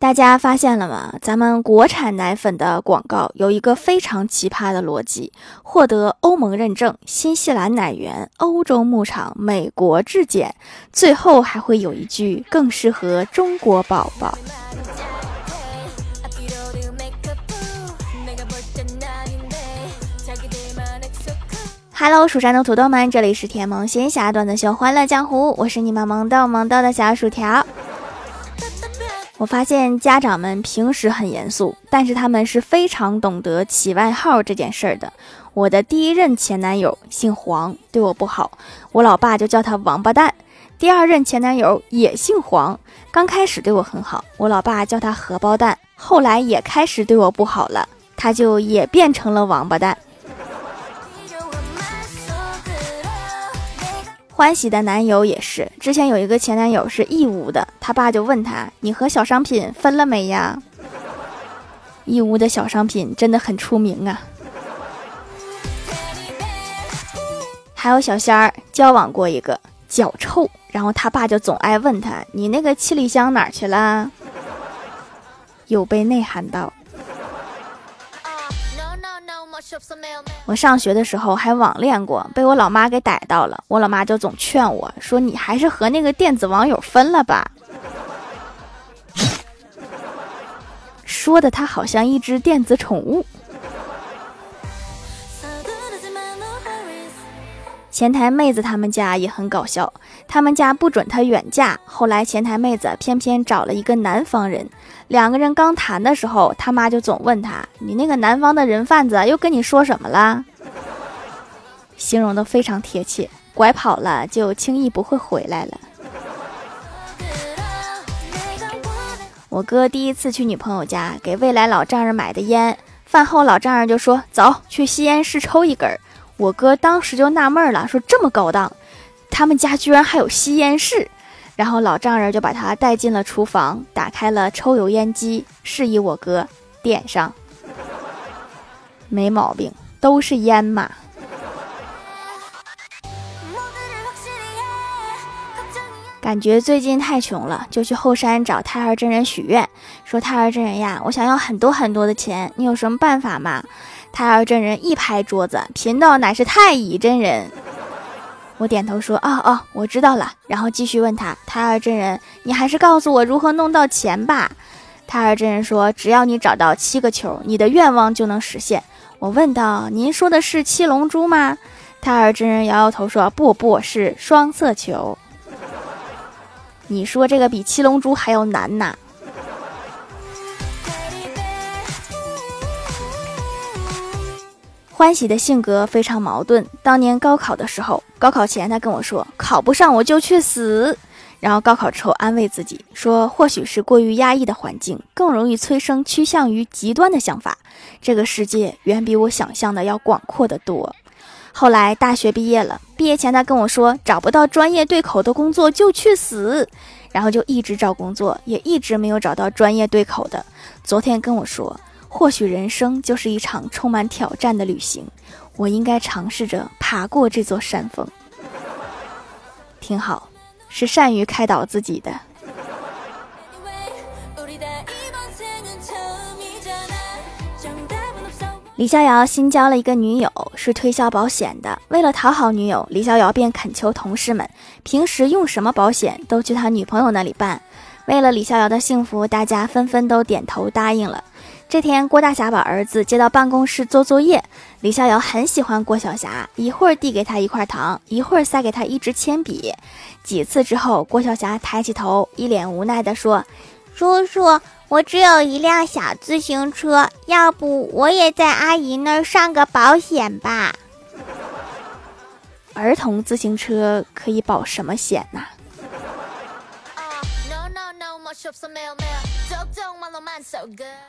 大家发现了吗？咱们国产奶粉的广告有一个非常奇葩的逻辑：获得欧盟认证、新西兰奶源、欧洲牧场、美国质检，最后还会有一句更适合中国宝宝。Hello，蜀山的土豆们，这里是甜萌仙侠段子秀欢乐江湖，我是你们萌豆萌豆的小薯条。我发现家长们平时很严肃，但是他们是非常懂得起外号这件事儿的。我的第一任前男友姓黄，对我不好，我老爸就叫他王八蛋。第二任前男友也姓黄，刚开始对我很好，我老爸叫他荷包蛋，后来也开始对我不好了，他就也变成了王八蛋。欢喜的男友也是，之前有一个前男友是义乌的，他爸就问他：“你和小商品分了没呀？”义乌的小商品真的很出名啊。还有小仙儿交往过一个脚臭，然后他爸就总爱问他：“你那个七里香哪去了？”有被内涵到。我上学的时候还网恋过，被我老妈给逮到了。我老妈就总劝我说：“你还是和那个电子网友分了吧。”说的他好像一只电子宠物。前台妹子他们家也很搞笑，他们家不准他远嫁，后来前台妹子偏偏找了一个南方人，两个人刚谈的时候，他妈就总问他：“你那个南方的人贩子又跟你说什么了？”形容的非常贴切，拐跑了就轻易不会回来了。我哥第一次去女朋友家给未来老丈人买的烟，饭后老丈人就说：“走去吸烟室抽一根。”我哥当时就纳闷了，说这么高档，他们家居然还有吸烟室。然后老丈人就把他带进了厨房，打开了抽油烟机，示意我哥点上。没毛病，都是烟嘛。感觉最近太穷了，就去后山找太二真人许愿，说太二真人呀，我想要很多很多的钱，你有什么办法吗？太二真人一拍桌子，贫道乃是太乙真人。我点头说：“哦哦，我知道了。”然后继续问他：“太二真人，你还是告诉我如何弄到钱吧。”太二真人说：“只要你找到七个球，你的愿望就能实现。”我问道：“您说的是七龙珠吗？”太二真人摇摇头说：“不不，是双色球。”你说这个比七龙珠还要难呐？欢喜的性格非常矛盾。当年高考的时候，高考前他跟我说：“考不上我就去死。”然后高考之后安慰自己说：“或许是过于压抑的环境，更容易催生趋向于极端的想法。这个世界远比我想象的要广阔的多。”后来大学毕业了，毕业前他跟我说：“找不到专业对口的工作就去死。”然后就一直找工作，也一直没有找到专业对口的。昨天跟我说。或许人生就是一场充满挑战的旅行，我应该尝试着爬过这座山峰。挺好，是善于开导自己的。李逍遥新交了一个女友，是推销保险的。为了讨好女友，李逍遥便恳求同事们，平时用什么保险都去他女朋友那里办。为了李逍遥的幸福，大家纷纷都点头答应了。这天，郭大侠把儿子接到办公室做作业。李逍遥很喜欢郭晓霞，一会儿递给他一块糖，一会儿塞给他一支铅笔。几次之后，郭晓霞抬起头，一脸无奈地说：“叔叔，我只有一辆小自行车，要不我也在阿姨那儿上个保险吧？”儿童自行车可以保什么险呢？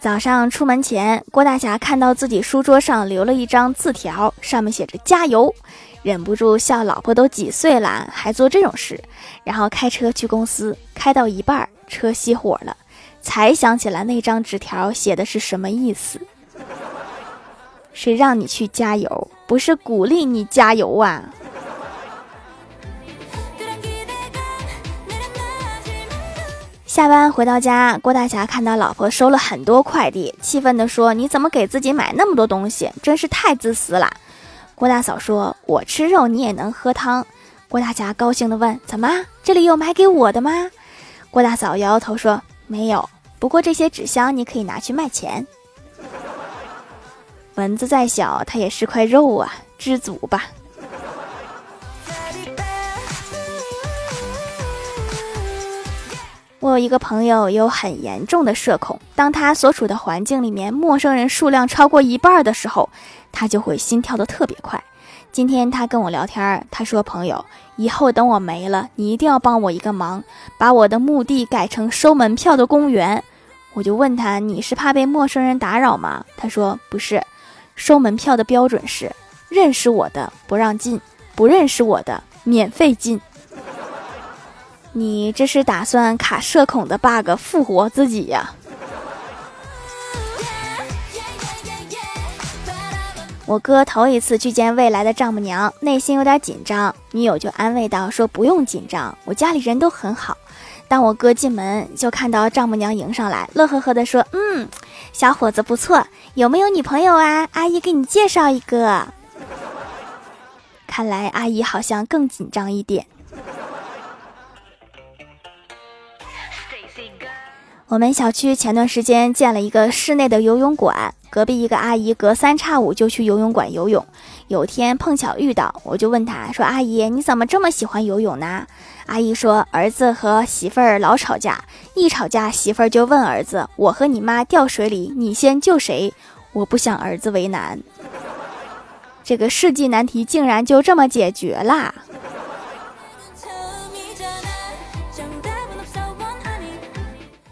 早上出门前，郭大侠看到自己书桌上留了一张字条，上面写着“加油”，忍不住笑。老婆都几岁了，还做这种事？然后开车去公司，开到一半，车熄火了，才想起来那张纸条写的是什么意思，谁让你去加油，不是鼓励你加油啊。下班回到家，郭大侠看到老婆收了很多快递，气愤地说：“你怎么给自己买那么多东西？真是太自私了。”郭大嫂说：“我吃肉，你也能喝汤。”郭大侠高兴地问：“怎么，这里有买给我的吗？”郭大嫂摇摇头说：“没有，不过这些纸箱你可以拿去卖钱。蚊子再小，它也是块肉啊，知足吧。”我有一个朋友有很严重的社恐，当他所处的环境里面陌生人数量超过一半的时候，他就会心跳的特别快。今天他跟我聊天，他说：“朋友，以后等我没了，你一定要帮我一个忙，把我的墓地改成收门票的公园。”我就问他：“你是怕被陌生人打扰吗？”他说：“不是，收门票的标准是认识我的不让进，不认识我的免费进。”你这是打算卡社恐的 bug 复活自己呀？我哥头一次去见未来的丈母娘，内心有点紧张，女友就安慰道：“说不用紧张，我家里人都很好。”当我哥进门，就看到丈母娘迎上来，乐呵呵的说：“嗯，小伙子不错，有没有女朋友啊？阿姨给你介绍一个。”看来阿姨好像更紧张一点。我们小区前段时间建了一个室内的游泳馆，隔壁一个阿姨隔三差五就去游泳馆游泳。有天碰巧遇到，我就问她说：“阿姨，你怎么这么喜欢游泳呢？”阿姨说：“儿子和媳妇儿老吵架，一吵架媳妇儿就问儿子：我和你妈掉水里，你先救谁？我不想儿子为难。这个世纪难题竟然就这么解决啦！”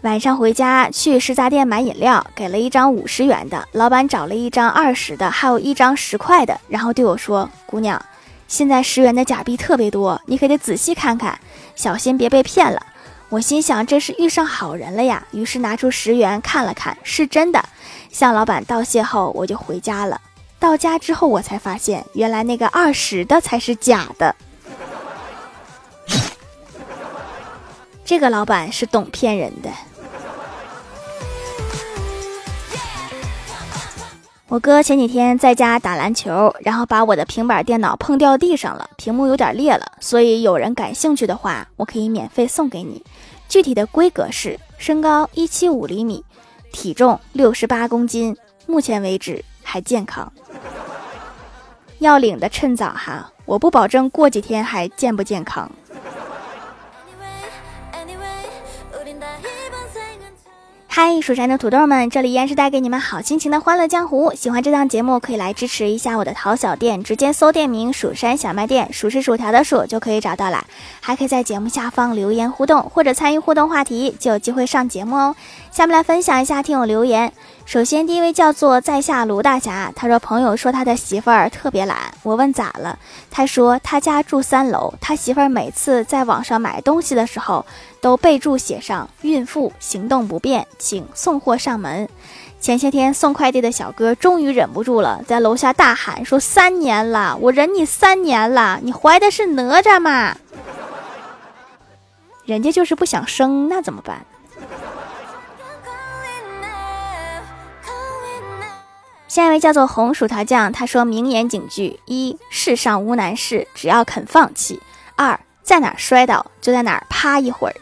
晚上回家去食杂店买饮料，给了一张五十元的，老板找了一张二十的，还有一张十块的，然后对我说：“姑娘，现在十元的假币特别多，你可得仔细看看，小心别被骗了。”我心想这是遇上好人了呀，于是拿出十元看了看，是真的。向老板道谢后，我就回家了。到家之后，我才发现原来那个二十的才是假的。这个老板是懂骗人的。我哥前几天在家打篮球，然后把我的平板电脑碰掉地上了，屏幕有点裂了，所以有人感兴趣的话，我可以免费送给你。具体的规格是：身高一七五厘米，体重六十八公斤，目前为止还健康。要领的趁早哈，我不保证过几天还健不健康。嗨，蜀山的土豆们，这里依然是带给你们好心情的欢乐江湖。喜欢这档节目，可以来支持一下我的淘小店，直接搜店名“蜀山小卖店”，数是薯条的数就可以找到了。还可以在节目下方留言互动，或者参与互动话题，就有机会上节目哦。下面来分享一下听友留言。首先，第一位叫做在下卢大侠，他说朋友说他的媳妇儿特别懒，我问咋了，他说他家住三楼，他媳妇儿每次在网上买东西的时候，都备注写上孕妇行动不便，请送货上门。前些天送快递的小哥终于忍不住了，在楼下大喊说：“三年了，我忍你三年了，你怀的是哪吒吗？”人家就是不想生，那怎么办？下一位叫做红薯条酱，他说名言警句：一世上无难事，只要肯放弃；二在哪摔倒就在哪儿趴一会儿。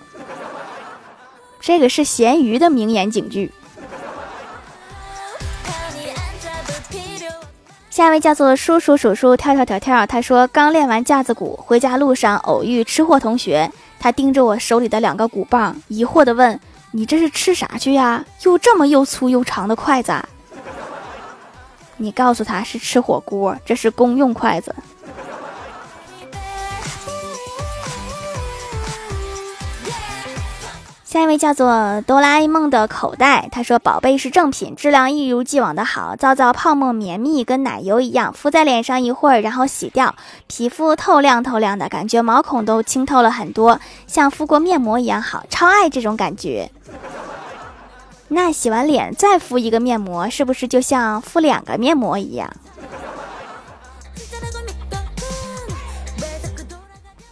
这个是咸鱼的名言警句。下一位叫做叔叔叔叔跳跳跳跳，他说刚练完架子鼓，回家路上偶遇吃货同学，他盯着我手里的两个鼓棒，疑惑的问：“你这是吃啥去呀？又这么又粗又长的筷子？”你告诉他是吃火锅，这是公用筷子。下一位叫做哆啦 A 梦的口袋，他说：“宝贝是正品，质量一如既往的好，皂皂泡沫绵密，跟奶油一样，敷在脸上一会儿，然后洗掉，皮肤透亮透亮的，感觉毛孔都清透了很多，像敷过面膜一样好，超爱这种感觉。”那洗完脸再敷一个面膜，是不是就像敷两个面膜一样？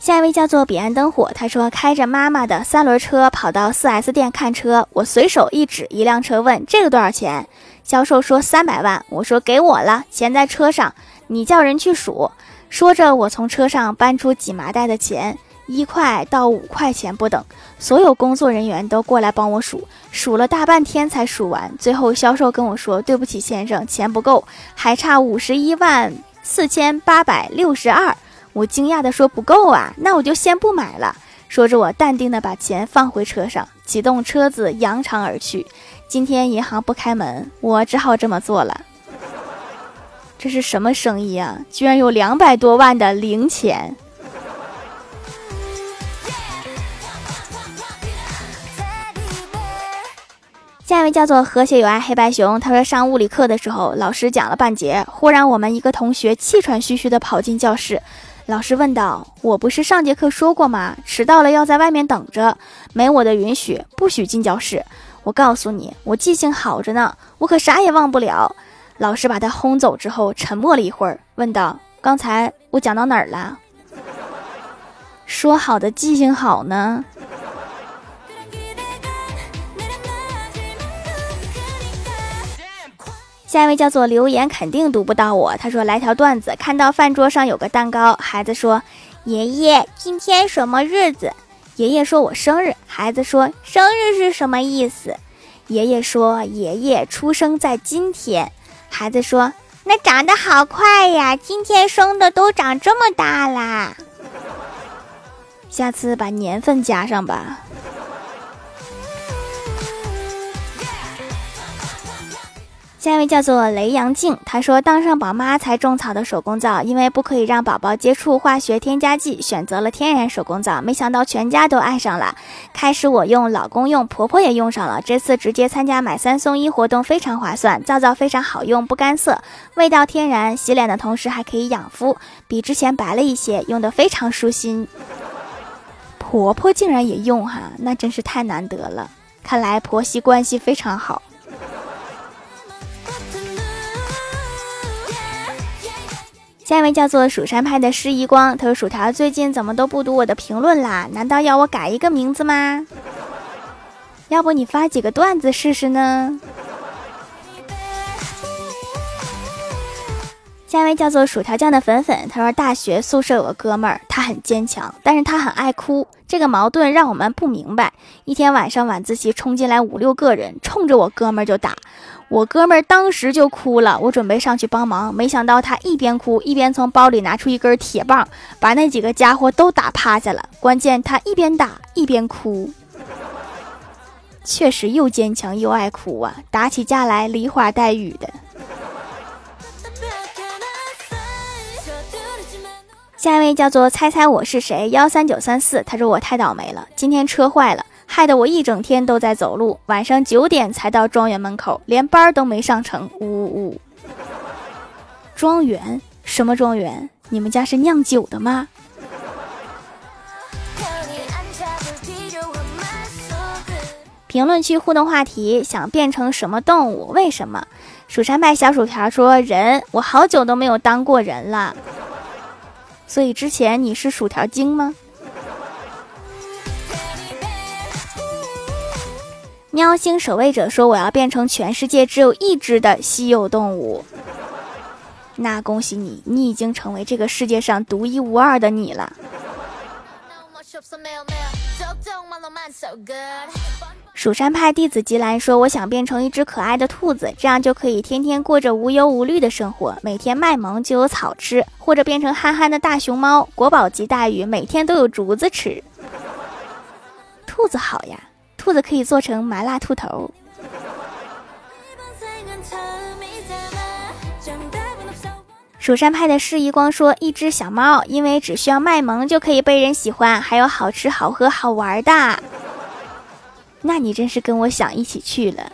下一位叫做彼岸灯火，他说开着妈妈的三轮车跑到 4S 店看车，我随手一指一辆车，问这个多少钱？销售说三百万，我说给我了，钱在车上，你叫人去数。说着，我从车上搬出几麻袋的钱，一块到五块钱不等，所有工作人员都过来帮我数，数了大半天才数完。最后销售跟我说：“对不起，先生，钱不够，还差五十一万四千八百六十二。”我惊讶地说：“不够啊，那我就先不买了。”说着，我淡定地把钱放回车上，启动车子扬长而去。今天银行不开门，我只好这么做了。这是什么生意啊？居然有两百多万的零钱！下一位叫做和谐有爱黑白熊，他说上物理课的时候，老师讲了半节，忽然我们一个同学气喘吁吁地跑进教室。老师问道：“我不是上节课说过吗？迟到了要在外面等着，没我的允许不许进教室。我告诉你，我记性好着呢，我可啥也忘不了。”老师把他轰走之后，沉默了一会儿，问道：“刚才我讲到哪儿了？说好的记性好呢？”下一位叫做留言，肯定读不到我。他说来条段子，看到饭桌上有个蛋糕，孩子说：“爷爷，今天什么日子？”爷爷说：“我生日。”孩子说：“生日是什么意思？”爷爷说：“爷爷出生在今天。”孩子说：“那长得好快呀，今天生的都长这么大啦。”下次把年份加上吧。下一位叫做雷阳静，他说当上宝妈才种草的手工皂，因为不可以让宝宝接触化学添加剂，选择了天然手工皂。没想到全家都爱上了，开始我用，老公用，婆婆也用上了。这次直接参加买三送一活动，非常划算。皂皂非常好用，不干涩，味道天然，洗脸的同时还可以养肤，比之前白了一些，用的非常舒心。婆婆竟然也用哈，那真是太难得了，看来婆媳关系非常好。下一位叫做蜀山派的施一光，他说：“薯条最近怎么都不读我的评论啦？难道要我改一个名字吗？要不你发几个段子试试呢？”下一位叫做薯条酱的粉粉，他说：“大学宿舍有个哥们儿，他很坚强，但是他很爱哭，这个矛盾让我们不明白。一天晚上晚自习冲进来五六个人，冲着我哥们儿就打。”我哥们儿当时就哭了，我准备上去帮忙，没想到他一边哭一边从包里拿出一根铁棒，把那几个家伙都打趴下了。关键他一边打一边哭，确实又坚强又爱哭啊！打起架来梨花带雨的。下一位叫做猜猜我是谁幺三九三四，他说我太倒霉了，今天车坏了。害得我一整天都在走路，晚上九点才到庄园门口，连班都没上成。呜呜呜！庄园？什么庄园？你们家是酿酒的吗？评论区互动话题：想变成什么动物？为什么？蜀山派小薯条说：人，我好久都没有当过人了。所以之前你是薯条精吗？喵星守卫者说：“我要变成全世界只有一只的稀有动物。”那恭喜你，你已经成为这个世界上独一无二的你了。蜀山派弟子吉兰说：“我想变成一只可爱的兔子，这样就可以天天过着无忧无虑的生活，每天卖萌就有草吃；或者变成憨憨的大熊猫，国宝级待遇，每天都有竹子吃。兔子好呀。”兔子可以做成麻辣兔头。蜀山派的释义光说：“一只小猫，因为只需要卖萌就可以被人喜欢，还有好吃、好喝、好玩的。”那你真是跟我想一起去了。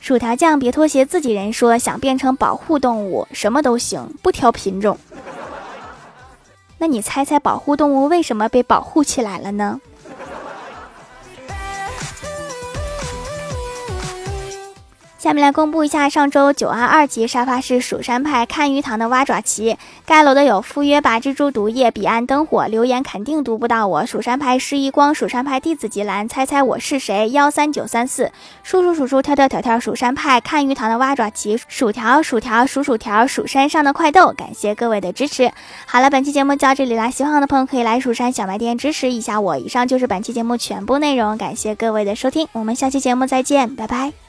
薯条酱别拖鞋，自己人说想变成保护动物，什么都行，不挑品种。那你猜猜，保护动物为什么被保护起来了呢？下面来公布一下上周九安二级沙发是蜀山派看鱼塘的蛙爪旗。盖楼的有赴约拔蜘蛛毒液，彼岸灯火，留言肯定读不到我。蜀山派施一光，蜀山派弟子吉兰，猜猜我是谁？幺三九三四，数数数数跳跳跳跳，蜀山派看鱼塘的蛙爪旗，薯条薯条数薯条，蜀山上的快豆，感谢各位的支持。好了，本期节目就到这里啦，喜欢我的朋友可以来蜀山小卖店支持一下我。以上就是本期节目全部内容，感谢各位的收听，我们下期节目再见，拜拜。